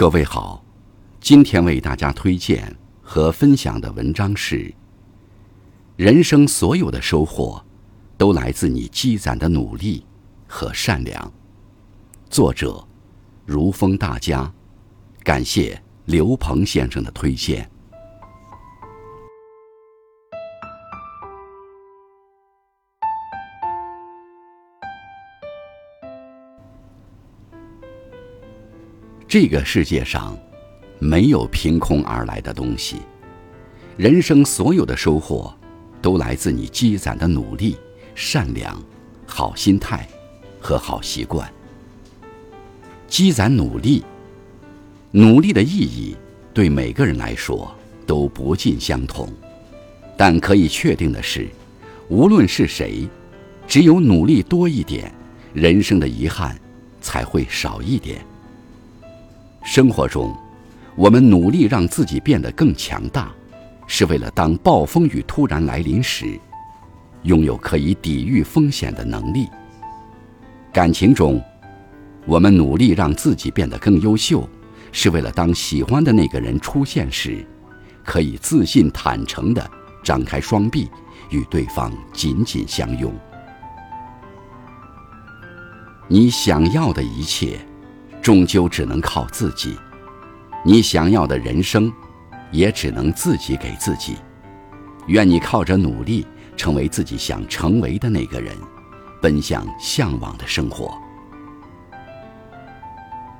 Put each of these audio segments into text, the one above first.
各位好，今天为大家推荐和分享的文章是：人生所有的收获，都来自你积攒的努力和善良。作者：如风大家，感谢刘鹏先生的推荐。这个世界上，没有凭空而来的东西。人生所有的收获，都来自你积攒的努力、善良、好心态和好习惯。积攒努力，努力的意义对每个人来说都不尽相同。但可以确定的是，无论是谁，只有努力多一点，人生的遗憾才会少一点。生活中，我们努力让自己变得更强大，是为了当暴风雨突然来临时，拥有可以抵御风险的能力。感情中，我们努力让自己变得更优秀，是为了当喜欢的那个人出现时，可以自信坦诚地张开双臂，与对方紧紧相拥。你想要的一切。终究只能靠自己，你想要的人生，也只能自己给自己。愿你靠着努力，成为自己想成为的那个人，奔向向往的生活。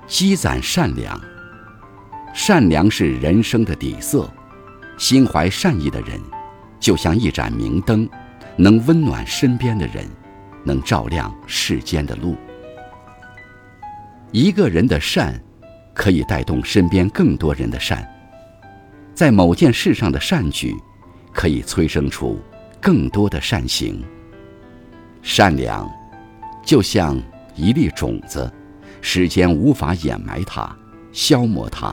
积攒善良，善良是人生的底色。心怀善意的人，就像一盏明灯，能温暖身边的人，能照亮世间的路。一个人的善，可以带动身边更多人的善。在某件事上的善举，可以催生出更多的善行。善良，就像一粒种子，时间无法掩埋它、消磨它，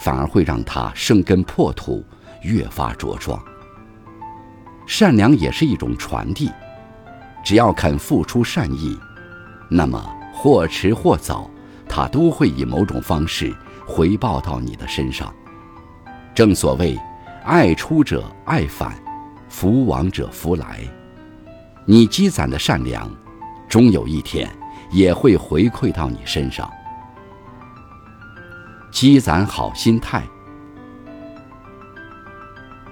反而会让它生根破土，越发茁壮。善良也是一种传递，只要肯付出善意，那么。或迟或早，他都会以某种方式回报到你的身上。正所谓，爱出者爱返，福往者福来。你积攒的善良，终有一天也会回馈到你身上。积攒好心态，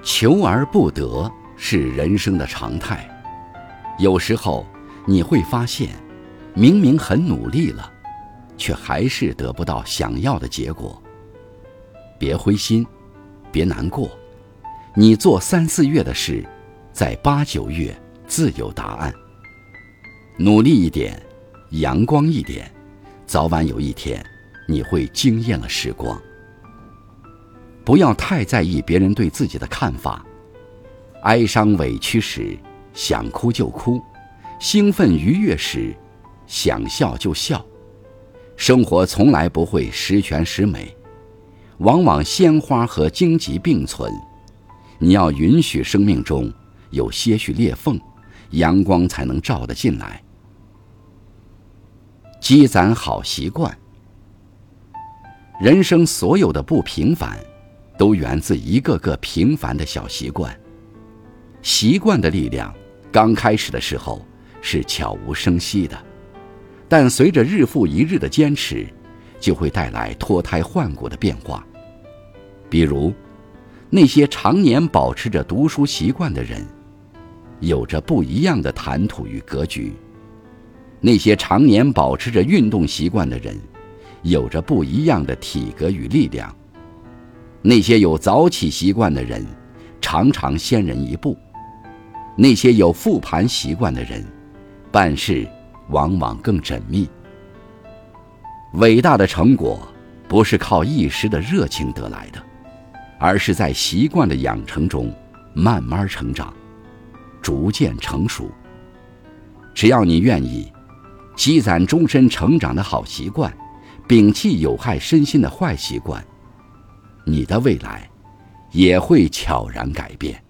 求而不得是人生的常态。有时候你会发现。明明很努力了，却还是得不到想要的结果。别灰心，别难过，你做三四月的事，在八九月自有答案。努力一点，阳光一点，早晚有一天，你会惊艳了时光。不要太在意别人对自己的看法，哀伤委屈时想哭就哭，兴奋愉悦时。想笑就笑，生活从来不会十全十美，往往鲜花和荆棘并存。你要允许生命中有些许裂缝，阳光才能照得进来。积攒好习惯，人生所有的不平凡，都源自一个个平凡的小习惯。习惯的力量，刚开始的时候是悄无声息的。但随着日复一日的坚持，就会带来脱胎换骨的变化。比如，那些常年保持着读书习惯的人，有着不一样的谈吐与格局；那些常年保持着运动习惯的人，有着不一样的体格与力量；那些有早起习惯的人，常常先人一步；那些有复盘习惯的人，办事。往往更缜密。伟大的成果不是靠一时的热情得来的，而是在习惯的养成中慢慢成长，逐渐成熟。只要你愿意，积攒终身成长的好习惯，摒弃有害身心的坏习惯，你的未来也会悄然改变。